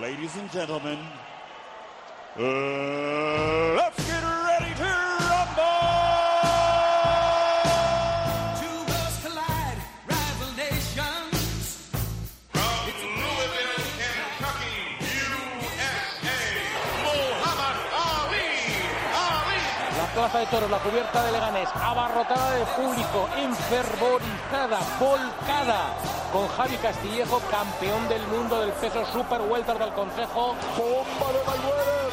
ladies and gentlemen, uh, let's get ready to rumble! Two worlds collide, rival nations. From Louisville, Kentucky, USA, Muhammad Ali. Ali. La plaza de toros, la cubierta de Leganés, abarrotada de público, enfervorizada, volcada, con Javi Castillejo, campeón del mundo del peso super welter del Consejo. Bomba de Mayweather.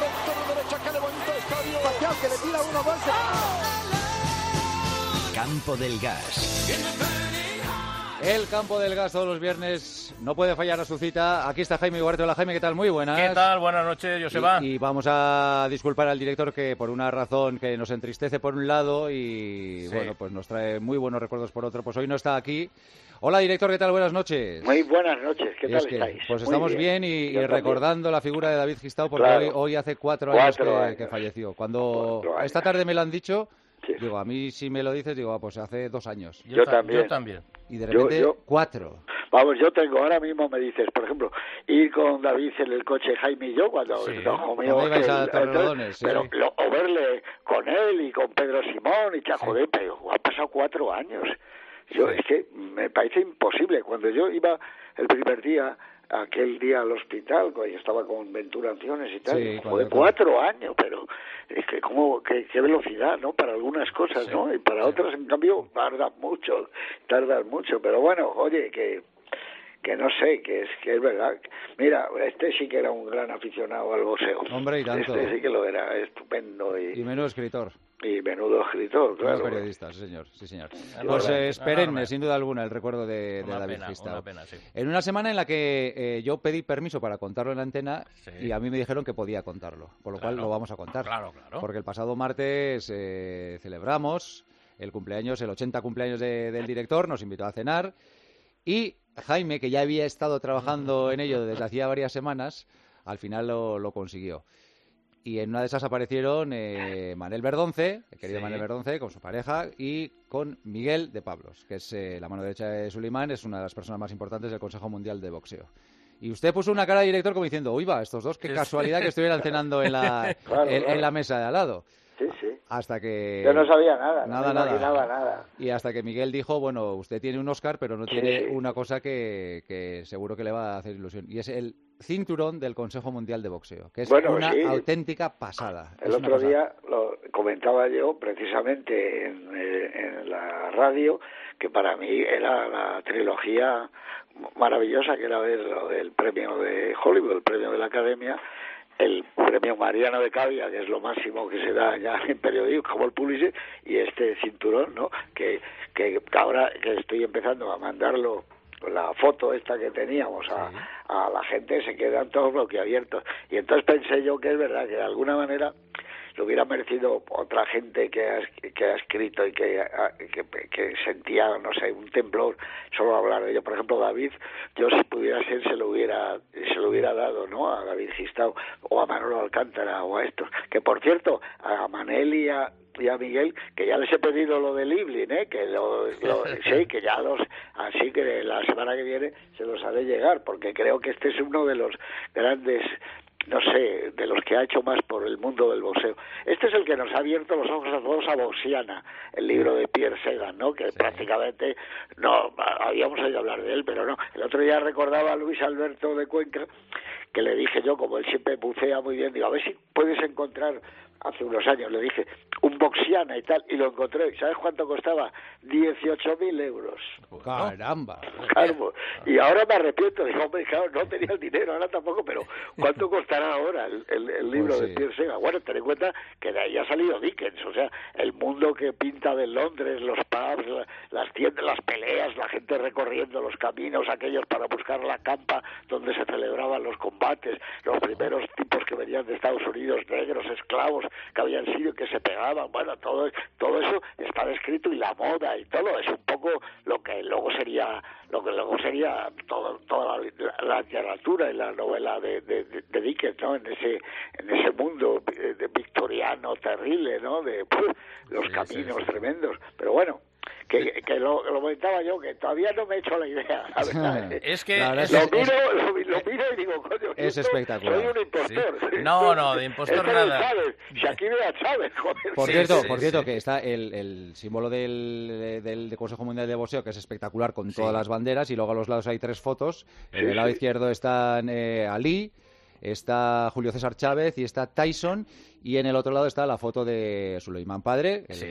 Recto de derecha que levanta estadio. Pacquiao que le tira uno más. Campo del Gas. El campo del gas todos los viernes no puede fallar a su cita. Aquí está Jaime Iguarte. Hola Jaime, ¿qué tal? Muy buenas. ¿Qué tal? Buenas noches, Joseba. Y, y vamos a disculpar al director que por una razón que nos entristece por un lado y Sí. bueno, pues nos trae muy buenos recuerdos por otro, pues hoy no está aquí. Hola director, ¿qué tal? Buenas noches. Muy buenas noches, ¿qué Y tal es que, estáis? Pues Muy estamos bien, y, Yo y también. recordando la figura de David Gistao porque Claro. hoy, hoy hace cuatro, Cuatro años, que, años. que falleció. Cuando años. esta tarde me lo han dicho, Sí. digo, a mí si me lo dices, digo, ah, pues hace dos años. Yo ta- también. Yo también. Y de Yo- repente, yo- cuatro. Vamos, yo tengo, ahora mismo me dices, por ejemplo, ir con David en el coche Jaime y yo cuando Sí. comíamos Cuando ibais a el- Torrelodones, sí. pero lo- o verle con él y con Pedro Simón y tal, Sí. joder, pero han pasado cuatro años. Yo es que me parece imposible. Cuando yo iba el primer día, aquel día al hospital, cuando yo estaba con Ventura Anciones y tal, Sí, fue cuatro años, pero es que como qué, qué velocidad, ¿no? Para algunas cosas, ¿no? Y para otras, en cambio, tardan mucho, tardan mucho. Pero bueno, oye, que que no sé, que es que es verdad. Mira, este sí que era un gran aficionado al boxeo. Hombre, y tanto. Este sí que lo era, estupendo y, Y menudo escritor. y menudo escritor, Menudo claro. periodista, sí, señor. Sí, señor. Pues eh, es perenne, enorme. sin duda alguna, el recuerdo de, de Una David pena, una pena, sí. En una semana en la que eh, yo pedí permiso para contarlo en la antena Sí. y a mí me dijeron que podía contarlo, con lo cual lo vamos a contar. Claro, claro. Porque el pasado martes eh, celebramos el cumpleaños, el 80 cumpleaños de- del director, nos invitó a cenar y Jaime, que ya había estado trabajando en ello desde hacía varias semanas, al final lo, lo consiguió. Y en una de esas aparecieron eh, Manel Verdonce, el querido Sí. Manel Verdonce, con su pareja, y con Miguel de Pablos, que es eh, la mano derecha de Sulimán, es una de las personas más importantes del Consejo Mundial de Boxeo. Y usted puso una cara de director como diciendo, uy, va, estos dos, qué casualidad que estuvieran cenando en la, Claro, en- la mesa de al lado. Sí, sí. Hasta que... Yo no sabía nada, Nada, no me nada. Y hasta que Miguel dijo, bueno, usted tiene un Oscar, pero no tiene una cosa que, que seguro que le va a hacer ilusión. Y es el cinturón del Consejo Mundial de Boxeo, que es Bueno, una sí. auténtica pasada. El Es otro pasada. día lo comentaba yo precisamente en, eh, en la radio que para mí era la trilogía maravillosa que era ver del premio de Hollywood, el premio de la Academia, el premio Mariano de Cavia, que es lo máximo que se da ya en periodismo, como el Pulitzer, y este cinturón, ¿no? Que, que ahora que estoy empezando a mandarlo la foto esta que teníamos a, a la gente se quedan todos bloqueabiertos y entonces pensé yo que es verdad que de alguna manera lo hubiera merecido otra gente que ha, que ha escrito y que, ha- que, que sentía, no sé, un temblor solo hablar de ello. Por ejemplo, David, yo si pudiera ser se lo hubiera se lo hubiera dado, ¿no? A David Gistao o a Manolo Alcántara o a estos. Que por cierto, a Manel y a y a Miguel que ya les he pedido lo de Liblin, ¿eh? que lo, lo- sí, que ya los así que la semana que viene se los haré llegar porque creo que este es uno de los grandes no sé, de los que ha hecho más por el mundo del boxeo. Este es el que nos ha abierto los ojos a todos a Boxiana, el libro de Pierre Segan, ¿no? Que prácticamente no habíamos oído hablar de él, pero no. El otro día recordaba a Luis Alberto de Cuenca que le dije yo, como él siempre bucea muy bien, digo, a ver si puedes encontrar hace unos años, le dije, un Boxiana y tal, y lo encontré. ¿Sabes cuánto costaba? 18.000 euros. Caramba. Y ahora me arrepiento, digo, hombre, claro, no tenía el dinero, ahora tampoco, pero ¿cuánto costará ahora el, el- el libro Pues de. Pierre Sega? Bueno, ten en cuenta que de ahí ha salido Dickens, o sea, el mundo que pinta de Londres, los pubs, la- las tiendas, las peleas, la gente recorriendo los caminos aquellos para buscar la campa donde se celebraban los combates, los primeros tipos que venían de Estados Unidos, negros, esclavos, que habían sido y que se pegaban, bueno, todo, todo eso está descrito y la moda y todo, es un poco lo que luego sería lo que luego sería todo, toda la, la literatura y la novela de, de, de- de Dickens, ¿no? En ese, en ese mundo eh, de victoriano terrible, ¿no? De puf, los Sí, sí, caminos sí. tremendos. Pero bueno, que, que lo, lo comentaba yo, que todavía no me he hecho la idea. La verdad. Es que verdad es- lo, es- miro, lo, lo miro y digo, coño, Es espectacular. Soy un impostor. Sí. No, no, de impostor Esto es nada. Chávez. Shakira Chávez, joder. Por cierto, sí, por cierto sí. que está el, el símbolo del, del, del Consejo Mundial de Boxeo, que es espectacular con todas las banderas, y luego a los lados hay tres fotos. En el lado izquierdo están eh, Ali, está Julio César Chávez y está Tyson, y en el otro lado está la foto de Suleiman Padre, el Sí.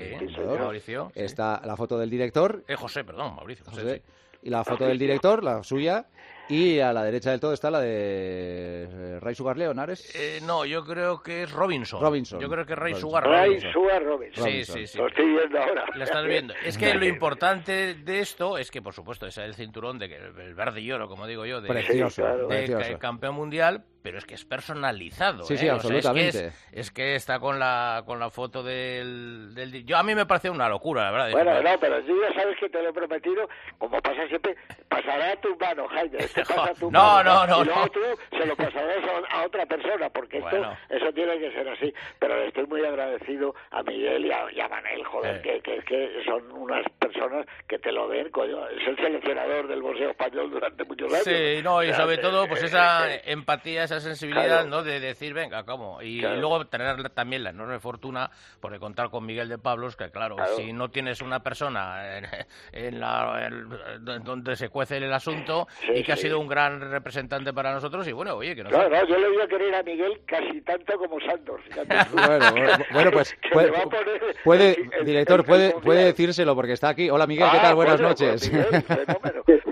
Mauricio. sí. está la foto del director, Eh, José, perdón, Mauricio. José, José, sí. y la foto del director, la suya, y a la derecha del todo está la de eh, Ray Sugar Leonares. Eh, no, yo creo que es Robinson. Robinson. Yo creo que es Ray Robinson. Sugar Ray Robinson. Sugar Robinson. Sí, Robinson. sí, sí. Lo estoy viendo ahora. La estás viendo. Es que lo importante de esto es que, por supuesto, es el cinturón de que el verde y oro, como digo yo, de, Precioso, de precioso. ca- campeón mundial, pero es que es personalizado. Sí, ¿eh? sí, O sea, es que absolutamente. es, es que está con la con la foto del, del- yo a mí me parece una locura, la verdad. Bueno, "Joder, no, pero yo ya sabes que te lo he prometido, como pasa siempre, pasará a tu mano, Jaime. Te pasa a tu No, mano, no, no, Y luego no. tú se lo pasarás a, a otra persona, porque esto, Bueno. eso tiene que ser así. Pero le estoy muy agradecido a Miguel y a, y a Manel, joder, Eh. que, que, que son unas personas que te lo den, coño. Es el seleccionador del boxeo español durante muchos años. Sí, no, y sobre todo, pues esa empatía, esa sensibilidad, Claro. ¿no? De decir, venga, ¿cómo? Y Claro. luego tener también la enorme fortuna por contar con Miguel de Pablos, que claro, Claro. si no tienes una persona en, en la, en- donde se cuece el asunto Sí, y que ha sido un gran representante para nosotros, y bueno, oye, que no Claro, no, yo le voy a querer a Miguel casi tanto como Santos. Bueno, pues puede, el- director, el puede, puede decírselo porque está aquí. Hola Miguel, ¿qué Ah, tal? Buenas noches. Pues, Miguel,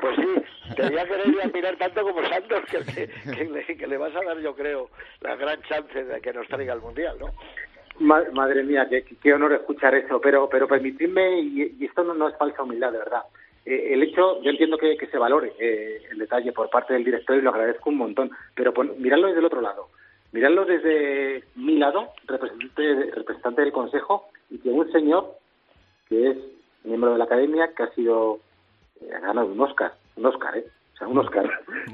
fenómeno. Pues sí, te voy a querer y admirar tanto como Santos que, que, le, vas a dar, yo creo, la gran chance de que nos traiga el Mundial, ¿no? Ma- madre mía, qué, qué honor escuchar eso, pero, pero permitidme, y, esto no, es falsa humildad, de verdad. Eh, el hecho, yo entiendo que, que se valore eh, el detalle por parte del director y lo agradezco un montón, pero pon- miradlo desde el otro lado. Miradlo desde mi lado, representante, representante del Consejo, y que un señor que es miembro de la Academia, que ha sido, eh, ha ganado un Oscar, un Oscar, ¿eh? O sea, un Oscar.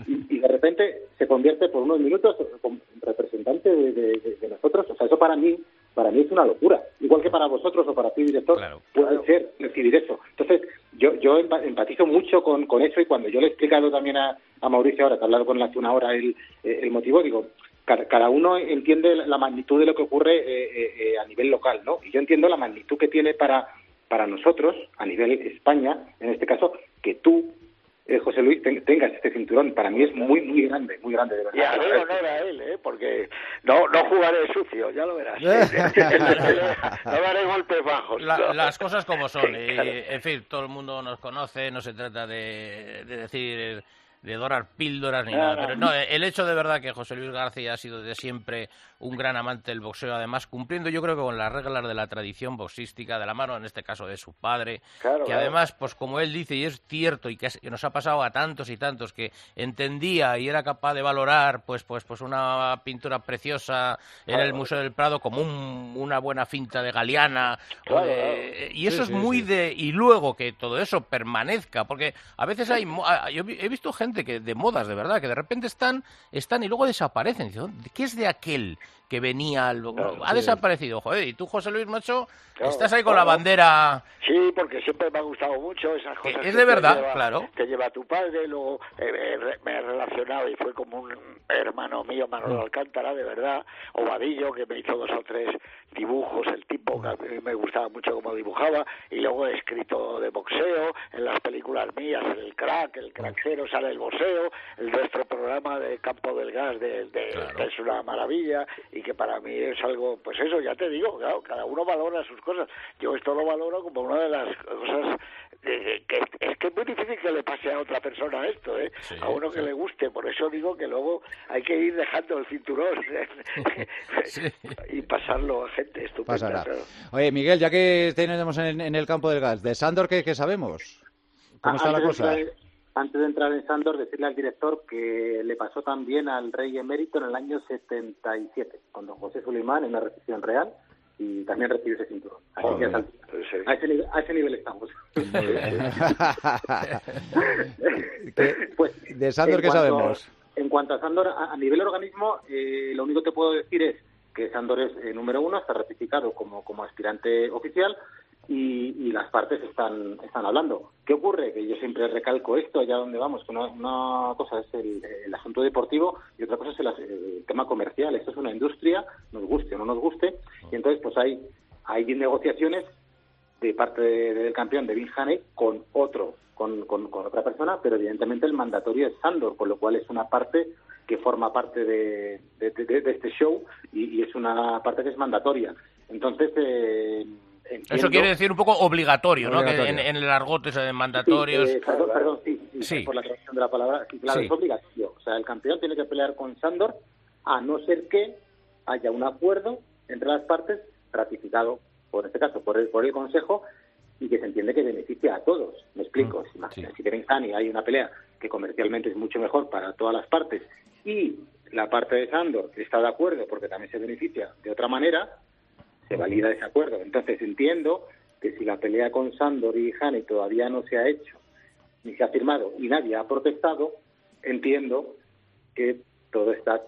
Y, y de repente se convierte por unos minutos en representante de, de- de- de nosotros. O sea, eso para mí, para mí es una locura. Igual que para vosotros o para ti, director, Claro. puede ser recibir eso. Entonces, yo, yo empa- empatizo mucho con, con eso y cuando yo le he explicado también a, a Mauricio ahora, que ha hablado con él hace una hora el, eh, el motivo, digo, cada, cada uno entiende la magnitud de lo que ocurre eh, eh, eh, a nivel local, ¿no? Y yo entiendo la magnitud que tiene para, para nosotros, a nivel España, en este caso, que tú, eh, José Luis, ten- tengas este cinturón. Para mí es muy, muy grande, muy grande, de verdad. Y haré honor a él, ¿eh? Porque no, no jugaré sucio, ya lo verás. no daré golpes bajos. La- no. las cosas como son. y, Claro. en fin, todo el mundo nos conoce, no se trata de, de decir, de dorar píldoras ni No, nada. Pero no, el hecho de verdad que José Luis García ha sido de siempre un gran amante del boxeo, además cumpliendo yo creo que con las reglas de la tradición boxística, de la mano en este caso de su padre, Claro, que claro. además, pues como él dice, y es cierto, y que, nos ha pasado a tantos y tantos, que entendía y era capaz de valorar pues, pues, pues una pintura preciosa en el. Museo del Prado como un- una buena finta de Galeana, o Claro, de- claro. y eso Sí, es sí, muy sí. de y luego que todo eso permanezca porque a veces hay yo he visto gente que de modas de verdad que de repente están están y luego desaparecen. Dice, "¿Dónde- qué es de aquel que venía al- Claro, ha sí. desaparecido joder y tú José Luis macho Claro, estás ahí con la bandera Sí, porque siempre me ha gustado mucho esas cosas. es que de verdad, lleva- claro. Que lleva tu padre, luego eh, eh, me he relacionado y fue como un hermano mío, Mm. Manolo Alcántara, de verdad, o Vadillo, que me hizo dos o tres dibujos, el tipo que a mí me gustaba mucho cómo dibujaba, y luego he escrito de boxeo, en las películas mías, el crack, el crackero, sale el boxeo, el nuestro programa de Campo del Gas de, de- Claro. que es una maravilla, y que para mí es algo, pues eso, ya te digo, claro, cada uno valora sus cosas. Yo esto lo valoro como una de las cosas eh, que es que es muy difícil que le pase a otra persona esto, ¿eh? Sí, a uno que sí. le guste. Por eso digo que luego hay que ir dejando el cinturón Sí. y pasarlo a gente estupenda. Pasará. claro. Oye, Miguel, ya que tenemos en, en el campo del gas, ¿de Sandor qué, qué sabemos? ¿Cómo está la cosa? De antes de entrar en Sandor, decirle al director que le pasó también al rey emérito en el año 77, con don José Sulimán en la recepción real, y también recibió ese cinturón. Así que a. Pues sí. a, ese nivel, a ese nivel estamos. ¿Qué- Pues, ¿De Sandor qué sabemos? En cuanto a Sandor, a, a nivel organismo, eh, lo único que puedo decir es que Sandor es eh, número uno, está ratificado como, como aspirante oficial y, y las partes están, están hablando. ¿Qué ocurre? Que yo siempre recalco esto, allá donde vamos, que una, una cosa es el, el asunto deportivo y otra cosa es el, el tema comercial. Esto es una industria, nos guste o no nos guste, y entonces pues hay, hay negociaciones de parte de- del campeón de Bill Haney con otro, con, con, con otra persona, pero evidentemente el mandatorio es Sandor, con lo cual es una parte que forma parte de, de- de- este show y, y es una parte que es mandatoria. Entonces, eh, Eso quiere decir un poco obligatorio, ¿no? Que en, en el argot ese de mandatorios... Sí, eh, perdón, perdón, sí, sí, Sí. por la traducción de la palabra. Sí, claro, es obligatorio. O sea, el campeón tiene que pelear con Sandor a no ser que haya un acuerdo entre las partes ratificado, por este caso, por el, por el Consejo y que se entiende que beneficia a todos. Me explico. Si, Mm, sí. si quieren Hani hay una pelea que comercialmente es mucho mejor para todas las partes y la parte de Sandor está de acuerdo porque también se beneficia de otra manera, se valida ese acuerdo. Entonces entiendo que si la pelea con Sandor y Hani todavía no se ha hecho ni se ha firmado y nadie ha protestado, entiendo que todo está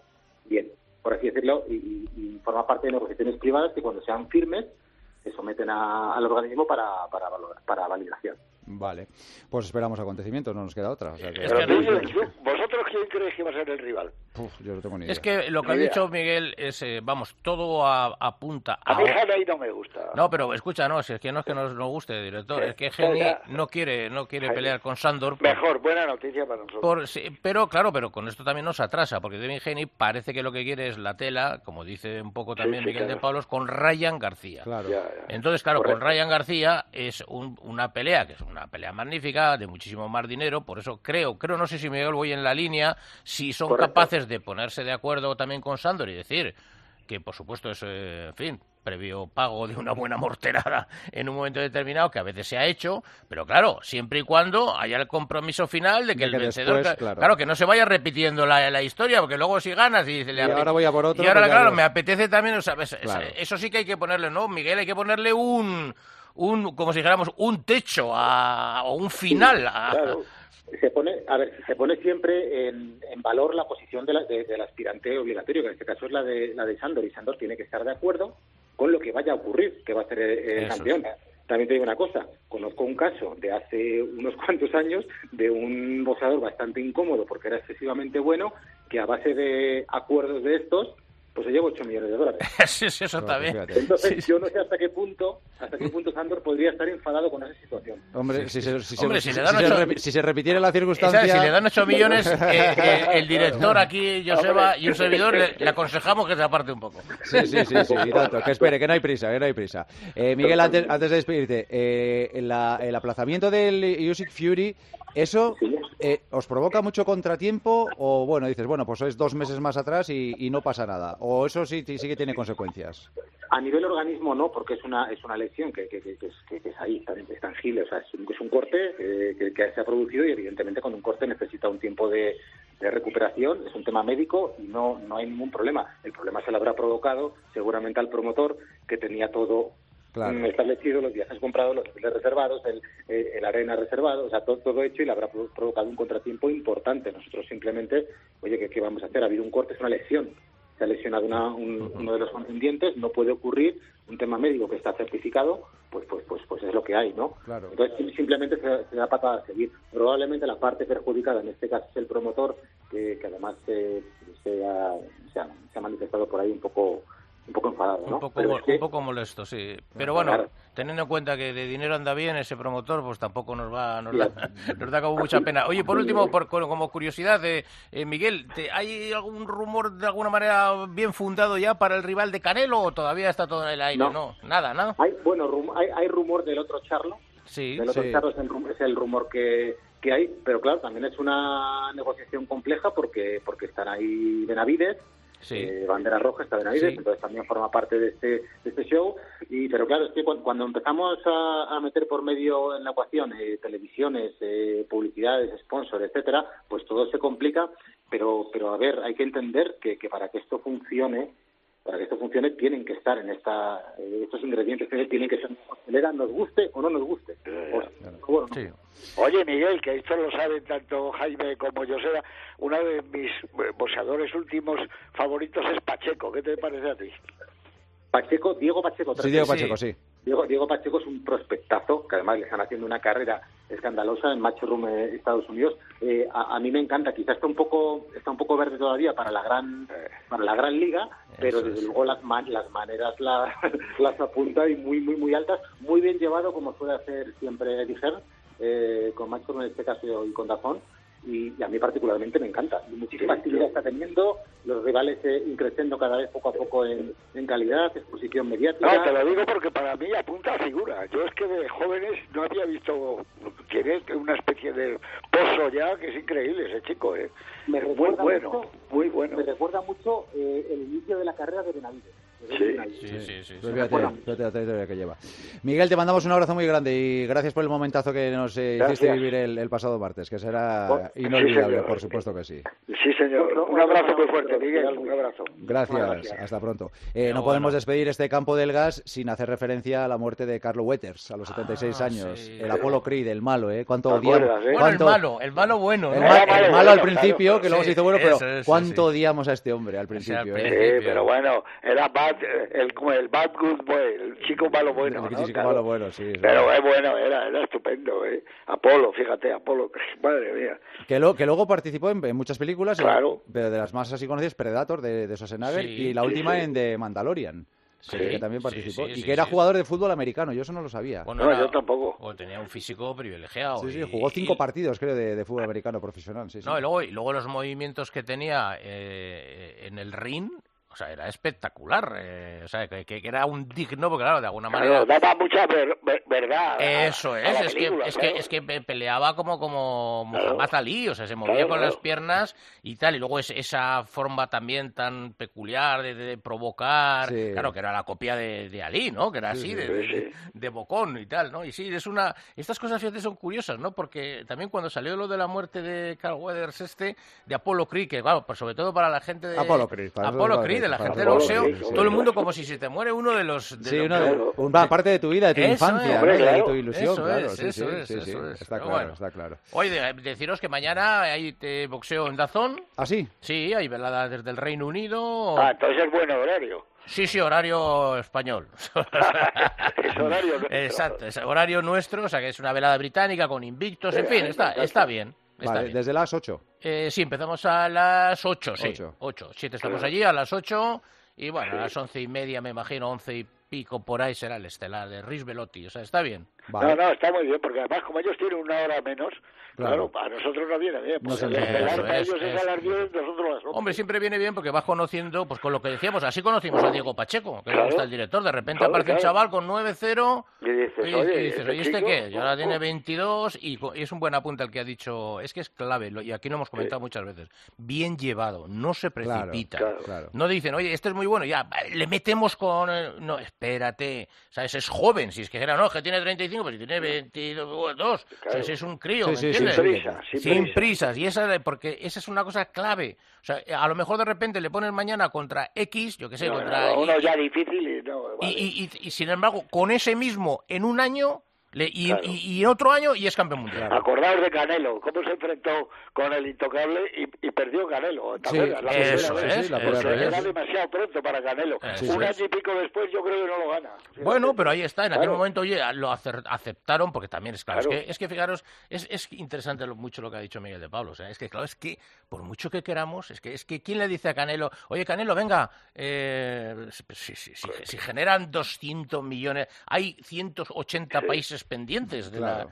bien, por así decirlo, y, forma parte de negociaciones privadas que cuando sean firmes se someten a- al organismo para, para, para validación. Vale. Pues esperamos acontecimientos, no nos queda otra. O sea que- Es Pero que tú, ¿Vosotros quién creéis que va a ser el rival? Puf, yo no tengo ni idea. Es que lo que ha idea. dicho Miguel es, eh, vamos, todo a- apunta A a... mí Haney no me gusta. No, pero escucha, no, si es que no es que nos, nos guste, director, es que Geni Oiga. no quiere, no quiere pelear con Sandor. por- Mejor, buena noticia para nosotros. por- sí, pero claro, pero con esto también nos atrasa, porque Devin Geni parece que lo que quiere es la tela, como dice un poco también sí, Miguel de claro. Pablos, con Ryan García. Claro. Ya, ya. Entonces, claro, Correcto. con Ryan García es un- una pelea que es una pelea magnífica, de muchísimo más dinero, por eso creo, creo, no sé si Miguel voy en la línea, si son Correcto. capaces de ponerse de acuerdo también con Sandor y decir que, por supuesto, es, eh, en fin, previo pago de una buena morterada en un momento determinado, que a veces se ha hecho, pero claro, siempre y cuando haya el compromiso final de que De el vencedor, después, claro. que no se vaya repitiendo la, la historia, porque luego si ganas y le Y ahora voy a por otro, y ahora, pues claro, me apetece también, o sea, es- es- Claro. eso sí que hay que ponerle, ¿no, Miguel? Hay que ponerle un, un como si dijéramos, un techo a, o un final a... Claro. Se pone, a ver, se pone siempre en, en valor la posición de la- de- del aspirante obligatorio, que en este caso es la de, la de Sandor, y Sandor tiene que estar de acuerdo con lo que vaya a ocurrir, que va a ser el, Eso campeón. También te digo una cosa, conozco un caso de hace unos cuantos años de un boxeador bastante incómodo porque era excesivamente bueno, que a base de acuerdos de estos, pues se lleva 8 millones de dólares. sí, sí, eso Claro, está bien. fíjate. Entonces Sí, sí. yo no sé hasta qué punto, hasta qué punto Sandor podría estar enfadado con esa situación. Hombre, si, se, si, Hombre, si ocho- repitiera la ¿Sabes? circunstancia... Si le dan 8 millones, eh, eh, el director aquí, Joseba, y un servidor, le, le aconsejamos que se aparte un poco. Sí, sí, sí, sí, y tanto. Que espere, que no hay prisa, que no hay prisa. Eh, Miguel, antes, antes de despedirte, eh, la- el aplazamiento del Usyk Fury, ¿eso eh, os provoca mucho contratiempo o, bueno, dices, bueno, pues es dos meses más atrás y, y no pasa nada? ¿O eso sí, sí que tiene consecuencias? A nivel organismo no, porque es una es una lesión que, que, que, que es, que- es ahí, es tangible, o sea, es un, es un corte eh, que, se ha producido y evidentemente con un corte necesita un tiempo de, de recuperación, es un tema médico y no, no hay ningún problema. El problema se le habrá provocado seguramente al promotor que tenía todo Claro. mm, establecido, los viajes comprados, los hoteles reservados, el, eh, el arena reservado, o sea, todo, todo hecho y le habrá pro- provocado un contratiempo importante. Nosotros simplemente, oye, ¿qué, qué vamos a hacer? Ha habido un corte, es una lesión se ha lesionado una- un- uno de los contendientes, no puede ocurrir, un tema médico que está certificado, pues pues pues pues es lo que hay, ¿no? Claro. Entonces sim- simplemente se, se da patada a seguir. Probablemente la parte perjudicada en este caso es el promotor, que, que además se, ha, se, ha, se ha manifestado por ahí un poco un poco enfadado, ¿no? Un poco, Pero mo- es que- un poco molesto, sí. Pero bueno, Claro. teniendo en cuenta que de dinero anda bien ese promotor, pues tampoco nos va, nos da, nos da como mucha pena. Oye, por último, por, como como curiosidad, eh, eh, Miguel, ¿te- ¿hay algún rumor de alguna manera bien fundado ya para el rival de Canelo o todavía está todo en el aire? No. No, nada, nada. Hay, bueno, rum- hay, hay rumor del otro Charlo, Sí, del otro sí. Charlo es el, rum- es el rumor que, que hay, pero claro, también es una negociación compleja porque porque están ahí Benavides, sí. eh, bandera roja está Benavides, Sí. entonces también forma parte de este, de este show. Y, pero claro, es que cu- cuando, empezamos a, a meter por medio en la ecuación eh, televisiones, eh, publicidades, sponsors, etcétera, pues todo se complica. Pero, pero a ver, hay que entender que, que para que esto funcione, para que esto funcione, tienen que estar en esta, eh, estos ingredientes que tienen que ser en la costelera, nos guste o no nos guste. O- bueno, sí. Oye, Miguel, que esto lo saben tanto Jaime como Joseba, uno de mis eh, boxeadores últimos favoritos es Pacheco. ¿Qué te parece a ti? Pacheco, Diego Pacheco. Sí, Diego Sí. Pacheco, sí. Diego, Diego Pacheco es un prospectazo, que además le están haciendo una carrera escandalosa en Match Room eh, Estados Unidos. Eh, a, a mí me encanta, quizás está un poco está un poco verde todavía para la gran para la gran liga, pero desde luego las man- las maneras la- las apunta y muy muy muy altas, muy bien llevado como suele hacer siempre Hearn, eh, con Match Room en este caso y con Dazón. Y, y a mí particularmente me encanta. Muchísima actividad está teniendo, los rivales eh, increciendo cada vez poco a poco en, en calidad, exposición mediática. No, te lo digo porque para mí apunta a figura. Yo es que de jóvenes no había visto, tiene una especie de pozo ya que es increíble ese chico, ¿eh? me muy bueno, mucho, muy bueno. me recuerda mucho eh, el inicio de la carrera de Benavides. Sí. Sí, sí, sí. Sí. fíjate, que lleva. Miguel, te mandamos un abrazo muy grande y gracias por el momentazo que nos eh, hiciste vivir el, el pasado martes, que será Bueno, sí, inolvidable, señor. por supuesto que sí. Sí, señor. Un abrazo muy fuerte, Miguel. Un abrazo. Gracias, Gracias. hasta pronto. Eh, no bueno. podemos despedir este campo del gas sin hacer referencia a la muerte de Carlo Wetters a los 76 Ah, años. sí. El Apollo Creed, el malo, ¿eh? ¿Cuánto ¿Te odiamos? eh? Bueno, el cuánto- malo, el malo bueno, el ¿no? ma- el malo, malo al bueno, principio, claro. que luego Sí, se hizo bueno, pero ¿cuánto sí. odiamos a este hombre al principio? eh? Sí, pero bueno, era bad, eh, el, como el bad good boy, el chico malo bueno. El ¿no? chico Claro. malo bueno, sí. Pero es bueno, era, era estupendo, ¿eh? Apolo, fíjate, Apolo, madre mía. Que, lo- que luego participó en, en muchas películas, Claro. pero de las más así conocidas, Predator de, de Schwarzenegger Sí, y la última sí. en The Mandalorian, Sí, que, también participó. sí, y sí, que era sí. jugador de fútbol americano, yo eso no lo sabía. Bueno, No, era- yo tampoco. o tenía un físico privilegiado. sí, sí, y- jugó cinco y- partidos, creo, de, de fútbol americano profesional. Sí, sí. No, y luego, y luego los movimientos que tenía eh, en el ring, o sea, era espectacular. eh, o sea, que, que era un digno, porque claro, de alguna manera... Claro, daba mucha ver- ver- verdad. Eso a es, es que, es, que, es que pe- peleaba como, como Claro. Muhammad Ali, o sea, se movía Claro, con claro. las piernas y tal, y luego es, esa forma también tan peculiar de, de provocar, Sí. claro, que era la copia de, de Ali, ¿no? Que era así, sí, de, sí, de- bocón y tal, ¿no? Y sí, es una... Estas cosas, fíjate, son curiosas, ¿no? Porque también cuando salió lo de la muerte de Carl Weathers este, de Apollo Creed, que claro, pues sobre todo para la gente de... Apollo Creed, para Apollo Creed, de la gente del boxeo, sí, sí, todo el sí. mundo como si se te muere uno de los... de Sí, los- una, de- claro. una parte de tu vida, de tu Eso infancia, es, ¿no? hombre, de claro. tu ilusión, Eso claro. es, sí, eso sí, es, sí, eso sí, es. Está claro, bueno. está claro. Oye, de- deciros que mañana hay te- boxeo en Dazón. ¿Ah, sí? Sí, hay velada desde el Reino Unido. Ah, entonces es buen horario. Sí, sí, horario español. Es horario nuestro. Exacto, es horario nuestro, o sea que es una velada británica con invictos, en fin, está, está bien. Vale, bien. desde las 8. Eh, sí, empezamos a las 8, sí. Ocho. 8. 7 estamos allí, a las 8. Y bueno, a las once y media, me imagino, once y pico por ahí será el estelar de Riz Velotti. O sea, está bien. Vale. No, no, está muy bien, porque además como ellos tienen una hora menos, Claro. claro, para nosotros no viene bien. No el estelar para ellos es, es. a las 10, nosotros a las 11. Hombre, siempre viene bien porque vas conociendo, pues con lo que decíamos, así conocimos a Diego Pacheco, que le Claro. gusta el director. De repente Claro, aparece un chaval con 9-0 Y dices, y, oye, y dices, ¿este oye, ¿este chico? qué? Y ahora tiene Ojo. 22 y, y es un buen apunte el que ha dicho, es que es clave, y aquí lo hemos comentado muchas veces, bien llevado, no se precipita. claro. Claro. No dicen, oye, este es muy bueno, ya, le metemos con... el-". No, espérate, ¿sabes? Es joven, si es que era, no, es que tiene 35, pero si tiene 22, o sea, si es un crío, Sí, ¿me sí, entiendes? sin prisa, sin sin prisa. prisas y esa de- porque esa es una cosa clave o sea a lo mejor de repente le pones mañana contra X yo que sé No, contra no, uno y, ya difícil no, y- y- y, sin embargo con ese mismo en un año le- y, Claro. y- y en otro año y es campeón mundial Acordaos de Canelo, cómo se enfrentó con el intocable y, y perdió Canelo. ¿te Sí? La eso es, vez. la eso vez. Era demasiado pronto para Canelo. Eso Un es. año y pico después yo creo que no lo gana. Fíjate. Bueno, pero ahí está, en aquel Claro. momento oye, lo aceptaron, porque también es claro, Claro. Es, que, es que fijaros, es, es interesante lo, mucho lo que ha dicho Miguel de Pablo, o sea, es que claro, es que por mucho que queramos, es que, es que ¿quién le dice a Canelo, oye Canelo, venga, eh, si, si- si- si generan 200 millones, hay 180 países pendientes de la...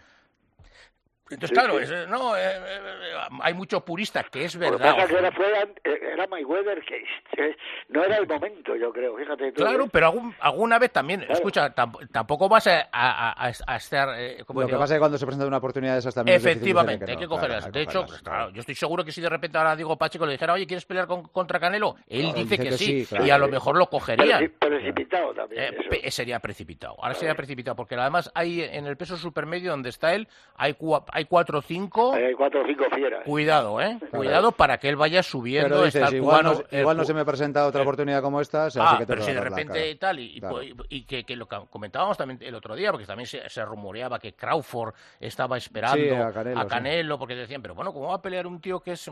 Entonces, Sí, claro, sí. es, eh, no, eh, eh, hay mucho purista, que es Lo que verdad. pasa que fue, eh, era Mayweather que eh, no era el momento, yo creo. Fíjate. tú, Claro, ¿eh? pero algún- alguna vez también, Claro. escucha, tamp- tampoco vas a, a- a- a estar... eh, como Lo que digo, pasa es que cuando se presenta una oportunidad de esas también Efectivamente, que hay que Claro, cogerlas. hay de que hecho, cogerlas, pues, claro, yo estoy seguro que si de repente ahora Diego Pacheco le dijera, oye, ¿quieres pelear con- contra Canelo? Él Claro, dice que, sí, claro. y a lo mejor lo cogería. Preci- precipitado también. Eh, eso. sería precipitado. Ahora sería precipitado, porque además hay en el peso supermedio donde está él, hay, hay cuatro o cinco. Ahí hay cuatro o cinco fieras. Cuidado, ¿eh? Cuidado para que él vaya subiendo. Pero dices, igual, cubano- no, el se me presenta otra oportunidad como esta, se Ah, así que pero si de repente claro. tal, y, y- Claro. y que, que lo que comentábamos también el otro día, porque también se, se rumoreaba que Crawford estaba esperando Sí, a Canelo, porque decían, pero bueno, ¿cómo va a pelear un tío que es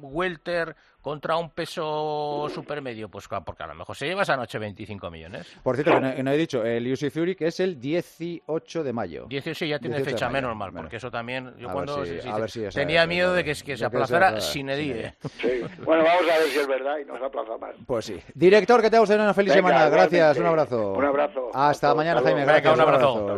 welter contra un peso supermedio, pues claro, porque a lo mejor se lleva esa noche 25 millones. Por cierto, que no, que no he dicho, el UC Fury que es el 18 de mayo. 18 ya tiene 18 de fecha mayo. menos mal, porque eso también, yo A cuando ver si- sí, sí, a ver si esa- tenía miedo de que, que se de que se aplazara sin edie. Sí. Bueno, vamos a ver si es verdad y nos aplaza más. Pues sí. Director, que te una feliz Venga, semana. Gracias, un abrazo. Un abrazo. Hasta Hasta mañana. Jaime. Un abrazo.